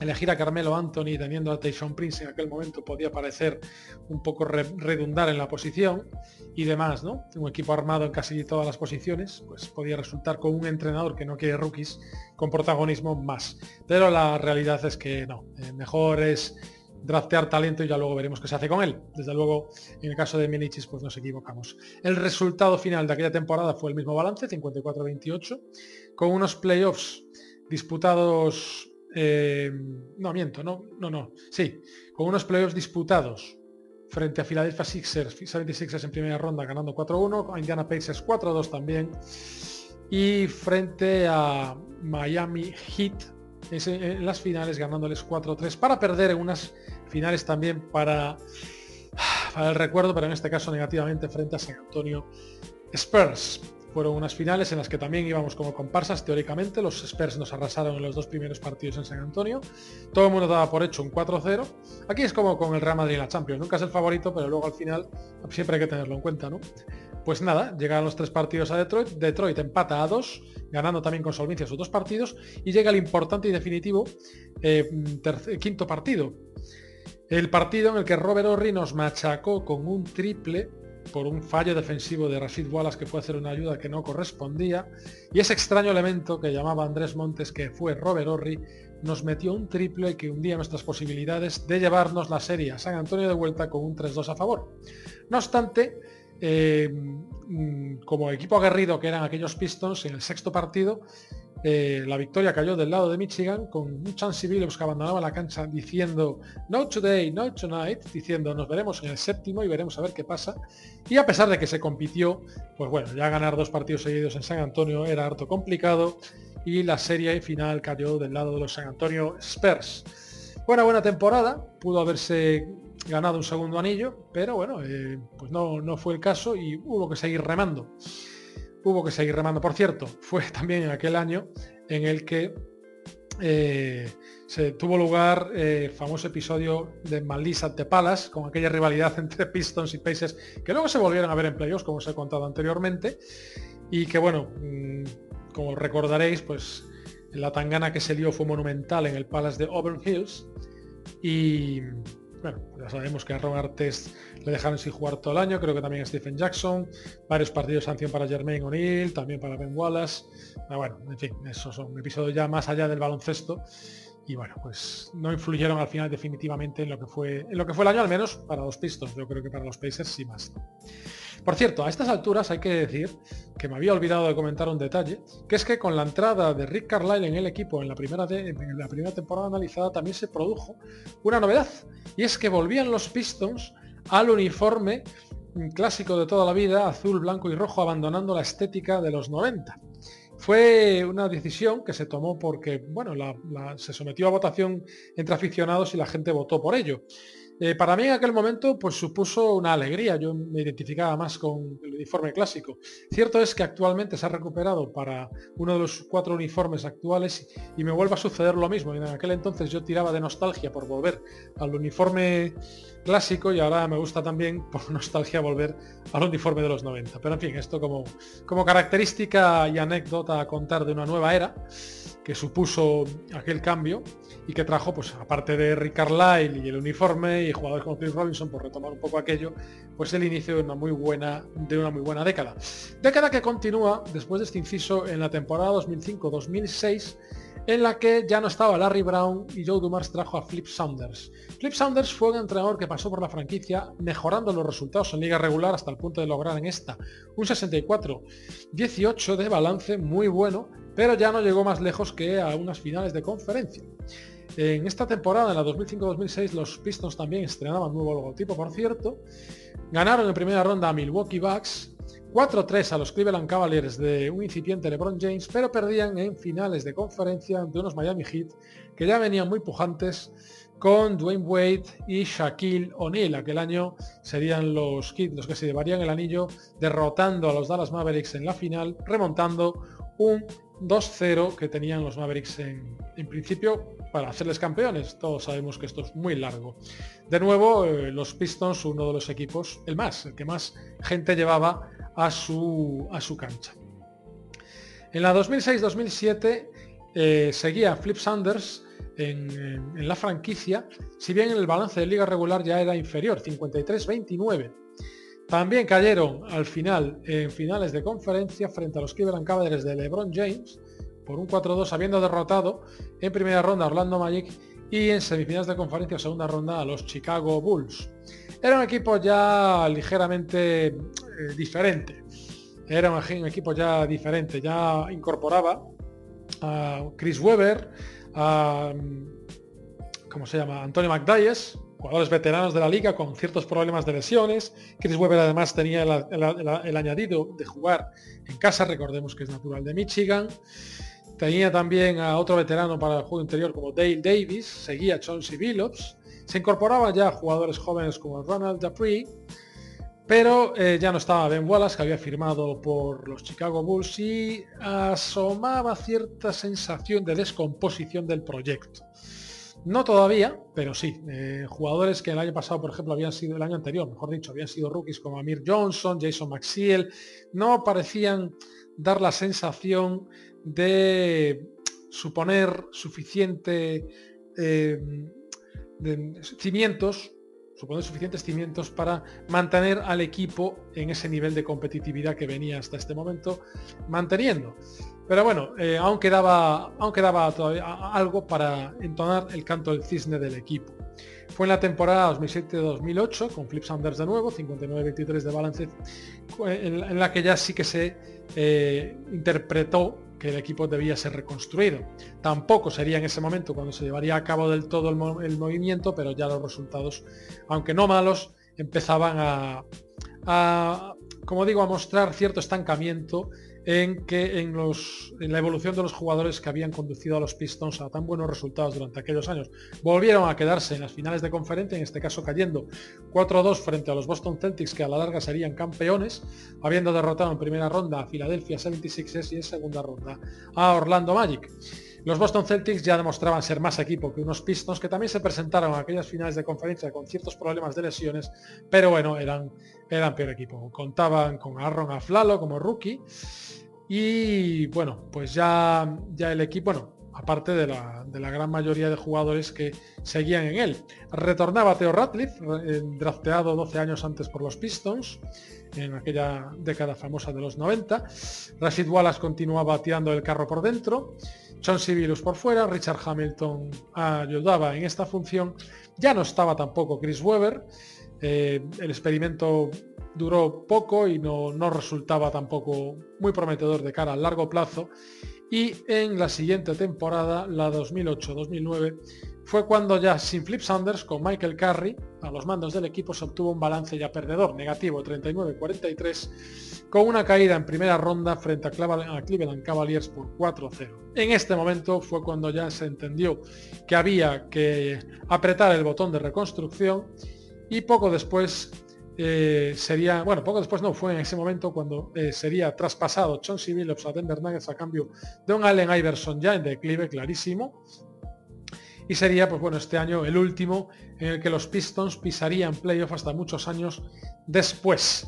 elegir a Carmelo Anthony teniendo a Tyson Prince en aquel momento podía parecer un poco redundar en la posición y demás, ¿no? Un equipo armado en casi todas las posiciones, pues podía resultar con un entrenador que no quiere rookies con protagonismo más. Pero la realidad es que no, eh, mejor es draftear talento y ya luego veremos qué se hace con él. Desde luego, en el caso de Minichis, pues nos equivocamos. El resultado final de aquella temporada fue el mismo balance, 54-28, con unos playoffs disputados... Eh, no, miento, no, no, no. Sí, con unos playoffs disputados frente a Philadelphia Sixers, 76ers en primera ronda ganando 4-1, a Indiana Pacers 4-2 también, y frente a Miami Heat en las finales ganándoles 4-3 para perder en unas finales también para, para el recuerdo, pero en este caso negativamente frente a San Antonio Spurs. Fueron unas finales en las que también íbamos como comparsas, teóricamente. Los Spurs nos arrasaron en los dos primeros partidos en San Antonio. Todo el mundo daba por hecho un 4-0. Aquí es como con el Real Madrid en la Champions. Nunca es el favorito, pero luego al final siempre hay que tenerlo en cuenta, ¿no? Pues nada, llegan los tres partidos a Detroit. Detroit empata a dos, ganando también con solvencia sus dos partidos. Y llega el importante y definitivo eh, quinto partido. El partido en el que Robert Horry nos machacó con un triple por un fallo defensivo de Rashid Wallace que fue a hacer una ayuda que no correspondía. Y ese extraño elemento que llamaba Andrés Montes, que fue Robert Horry, nos metió un triple que hundía nuestras posibilidades de llevarnos la serie a San Antonio de vuelta con un 3-2 a favor. No obstante, eh, como equipo aguerrido que eran aquellos Pistons, en el sexto partido eh, la victoria cayó del lado de Michigan con un Chansey Billups que abandonaba la cancha diciendo no today, no tonight, diciendo nos veremos en el séptimo y veremos a ver qué pasa. Y a pesar de que se compitió, pues bueno, ya ganar dos partidos seguidos en San Antonio era harto complicado y la serie final cayó del lado de los San Antonio Spurs. Buena, buena temporada, pudo haberse ganado un segundo anillo, pero bueno, eh, pues no, no fue el caso y hubo que seguir remando hubo que seguir remando. Por cierto, fue también en aquel año en el que eh, se tuvo lugar eh, el famoso episodio de Malisa de Palace, con aquella rivalidad entre Pistons y Pacers, que luego se volvieron a ver en playoffs, como os he contado anteriormente, y que bueno, mm, como recordaréis, pues la tangana que se lió fue monumental en el Palace de Auburn Hills, y bueno, ya sabemos que a Ron Test le dejaron sin jugar todo el año, creo que también a Stephen Jackson, varios partidos sanción para Jermaine O'Neill, también para Ben Wallace. bueno, en fin, esos son episodios ya más allá del baloncesto. Y bueno, pues no influyeron al final definitivamente en lo que fue en lo que fue el año, al menos para los Pistons. Yo creo que para los Pacers sí más. Por cierto, a estas alturas hay que decir que me había olvidado de comentar un detalle, que es que con la entrada de Rick Carlisle en el equipo en la primera, temporada analizada también se produjo una novedad, y es que volvían los Pistons al uniforme clásico de toda la vida, azul, blanco y rojo, abandonando la estética de los 90. Fue una decisión que se tomó porque, bueno, se sometió a votación entre aficionados y la gente votó por ello. Eh, para mí en aquel momento pues supuso una alegría, yo me identificaba más con el uniforme clásico. Cierto es que actualmente se ha recuperado para uno de los cuatro uniformes actuales y me vuelve a suceder lo mismo. En aquel entonces yo tiraba de nostalgia por volver al uniforme clásico y ahora me gusta también por nostalgia volver al uniforme de los 90. Pero en fin, esto como, como característica y anécdota a contar de una nueva era que supuso aquel cambio y que trajo, pues aparte de Rick Carlisle y el uniforme y jugadores como Chris Robinson, por retomar un poco aquello, pues el inicio de una muy buena, de una muy buena década. Década que continúa después de este inciso en la temporada 2005-2006 en la que ya no estaba Larry Brown y Joe Dumars trajo a Flip Saunders. Flip Saunders fue un entrenador que pasó por la franquicia mejorando los resultados en liga regular hasta el punto de lograr en esta un 64-18 de balance muy bueno pero ya no llegó más lejos que a unas finales de conferencia. En esta temporada, en la 2005-2006, los Pistons también estrenaban nuevo logotipo, por cierto. Ganaron en primera ronda a Milwaukee Bucks, 4-3 a los Cleveland Cavaliers de un incipiente LeBron James, pero perdían en finales de conferencia ante unos Miami Heat que ya venían muy pujantes con Dwayne Wade y Shaquille O'Neal. Aquel año serían los Heat los que se llevarían el anillo, derrotando a los Dallas Mavericks en la final, remontando un 2-0 que tenían los Mavericks en, principio para hacerles campeones. Todos sabemos que esto es muy largo. De nuevo, eh, los Pistons, uno de los equipos, el más, el que más gente llevaba a su, a su cancha. En la 2006-2007 eh, seguía Flip Sanders en, en, la franquicia, si bien en el balance de liga regular ya era inferior, 53-29. También cayeron al final en finales de conferencia frente a los Cleveland Cavaliers de LeBron James por un 4-2 habiendo derrotado en primera ronda Orlando Magic y en semifinales de conferencia segunda ronda a los Chicago Bulls. Era un equipo ya ligeramente eh, diferente. Era un, equipo ya diferente. Ya incorporaba a Chris Webber, a ¿cómo se llama? Antonio McDyess, jugadores veteranos de la liga con ciertos problemas de lesiones. Chris Webber además tenía el, añadido de jugar en casa, recordemos que es natural de Michigan. Tenía también a otro veterano para el juego interior como Dale Davis, seguía Chauncey Billups. Se incorporaban ya jugadores jóvenes como Ronald Dupree, pero eh, ya no estaba Ben Wallace, que había firmado por los Chicago Bulls y asomaba cierta sensación de descomposición del proyecto. No todavía, pero sí. Eh, jugadores que el año pasado, por ejemplo, habían sido, el año anterior, mejor dicho, habían sido rookies como Amir Johnson, Jason Maxiel, no parecían dar la sensación de suponer suficiente eh, cimientos, suponer suficientes cimientos para mantener al equipo en ese nivel de competitividad que venía hasta este momento manteniendo. Pero bueno, eh, aún, quedaba, aún quedaba todavía algo para entonar el canto del cisne del equipo. Fue en la temporada 2007-2008, con Flip Sanders de nuevo, 59-23 de balance, en, la que ya sí que se eh, interpretó que el equipo debía ser reconstruido. Tampoco sería en ese momento cuando se llevaría a cabo del todo el, movimiento, pero ya los resultados, aunque no malos, empezaban a, como digo, a mostrar cierto estancamiento en que en, los, en, la evolución de los jugadores que habían conducido a los Pistons a tan buenos resultados durante aquellos años. Volvieron a quedarse en las finales de conferencia, en este caso cayendo 4-2 frente a los Boston Celtics, que a la larga serían campeones, habiendo derrotado en primera ronda a Philadelphia 76ers y en segunda ronda a Orlando Magic. Los Boston Celtics ya demostraban ser más equipo que unos Pistons que también se presentaron en aquellas finales de conferencia con ciertos problemas de lesiones, pero bueno, eran, eran peor equipo. Contaban con Aaron Aflalo como rookie y bueno, pues ya, ya el equipo, bueno, aparte de la, gran mayoría de jugadores que seguían en él. Retornaba Theo Ratliff, eh, drafteado 12 años antes por los Pistons, en aquella década famosa de los 90. Rashid Wallace continuaba tirando el carro por dentro. John Civilus por fuera, Richard Hamilton ayudaba en esta función. Ya no estaba tampoco Chris Webber. Eh, el experimento duró poco y no, no resultaba tampoco muy prometedor de cara a largo plazo. Y en la siguiente temporada, la 2008-2009, fue cuando ya sin Flip Sanders con Michael Carey a los mandos del equipo se obtuvo un balance ya perdedor, negativo 39-43, con una caída en primera ronda frente a Cleveland Cavaliers por 4-0. En este momento fue cuando ya se entendió que había que apretar el botón de reconstrucción y poco después eh, sería, bueno, poco después no, fue en ese momento cuando eh, sería traspasado Chauncey Billups a Denver Nuggets a cambio de un Allen Iverson ya en declive clarísimo. Y sería, pues bueno, este año el último en el que los Pistons pisarían playoff hasta muchos años después.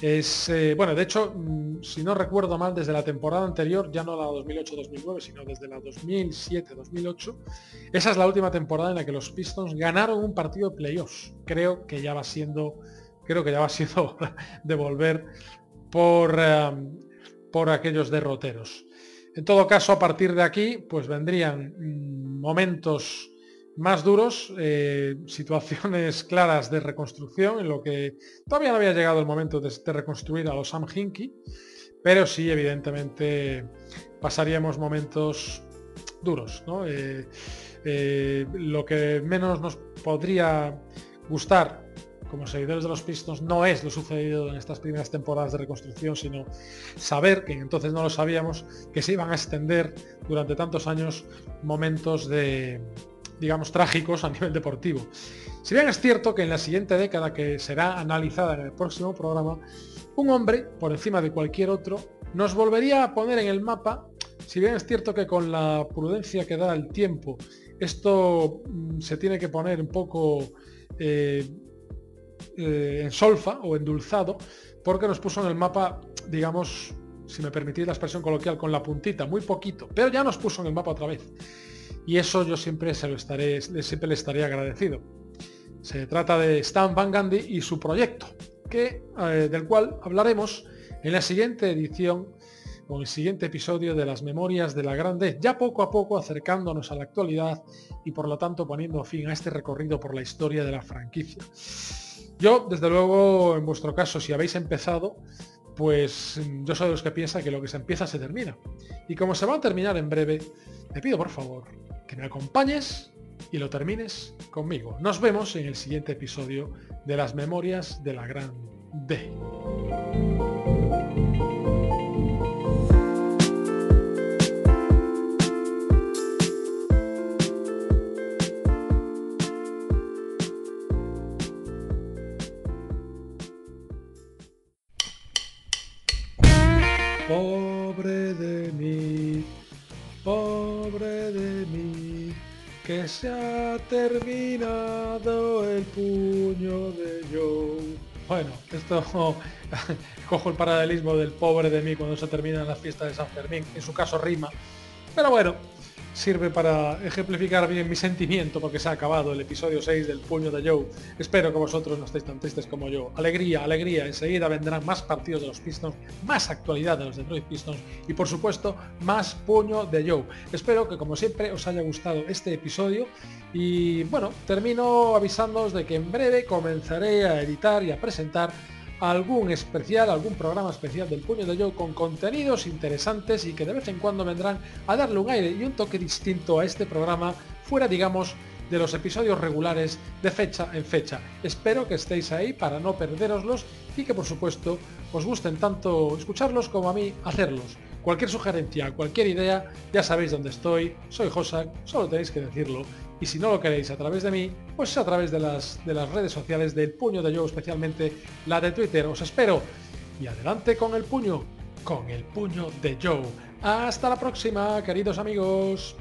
Es, eh, bueno, de hecho, mm, si no recuerdo mal, desde la temporada anterior, ya no la 2008-2009, sino desde la 2007-2008, esa es la última temporada en la que los Pistons ganaron un partido de playoffs. Creo que ya va siendo creo que ya va siendo hora de volver por, em, por aquellos derroteros. En todo caso, a partir de aquí, pues vendrían mm, momentos más duros, eh, situaciones claras de reconstrucción, en lo que todavía no había llegado el momento de, reconstruir a los Sam Hinky, pero sí, evidentemente, pasaríamos momentos duros. Eh, eh, lo que menos nos podría gustar como seguidores de los Pistons no es lo sucedido en estas primeras temporadas de reconstrucción, sino saber, que entonces no lo sabíamos, que se iban a extender durante tantos años momentos de, digamos, trágicos a nivel deportivo. Si bien es cierto que en la siguiente década, que será analizada en el próximo programa, un hombre, por encima de cualquier otro, nos volvería a poner en el mapa, si bien es cierto que con la prudencia que da el tiempo, esto mm, se tiene que poner un poco eh, eh, en solfa o endulzado, porque nos puso en el mapa, digamos, si me permitís la expresión coloquial, con la puntita, muy poquito, pero ya nos puso en el mapa otra vez. Y eso yo siempre se lo estaré, siempre le estaré agradecido. Se trata de Stan Van Gundy y su proyecto, que, eh, del cual hablaremos en la siguiente edición con el siguiente episodio de las Memorias de la Grande, ya poco a poco acercándonos a la actualidad y por lo tanto poniendo fin a este recorrido por la historia de la franquicia. Yo, desde luego, en vuestro caso, si habéis empezado, pues yo soy de los que piensa que lo que se empieza se termina. Y como se va a terminar en breve, te pido por favor que me acompañes y lo termines conmigo. Nos vemos en el siguiente episodio de las Memorias de la Gran D. Pobre de mí, pobre de mí, que se ha terminado el puño de yo. Bueno, esto cojo el paralelismo del pobre de mí cuando se termina la fiesta de San Fermín, en su caso rima. Pero bueno, sirve para ejemplificar bien mi sentimiento porque se ha acabado el episodio 6 del Puño de Joe. Espero que vosotros no estéis tan tristes como yo. Alegría, alegría. Enseguida vendrán más partidos de los Pistons, más actualidad de los Detroit Pistons y por supuesto más Puño de Joe. Espero que como siempre os haya gustado este episodio y bueno, termino avisándoos de que en breve comenzaré a editar y a presentar algún especial, algún programa especial del Puño de Yo con contenidos interesantes y que de vez en cuando vendrán a darle un aire y un toque distinto a este programa fuera, digamos, de los episodios regulares de fecha en fecha. Espero que estéis ahí para no perderoslos y que por supuesto os gusten tanto escucharlos como a mí hacerlos. Cualquier sugerencia, cualquier idea, ya sabéis dónde estoy, soy Josak, solo tenéis que decirlo y si no lo queréis a través de mí, pues a través de las, de las redes sociales del puño de yo, especialmente la de Twitter. Os espero. Y adelante con el puño, con el puño de Joe. Hasta la próxima, queridos amigos.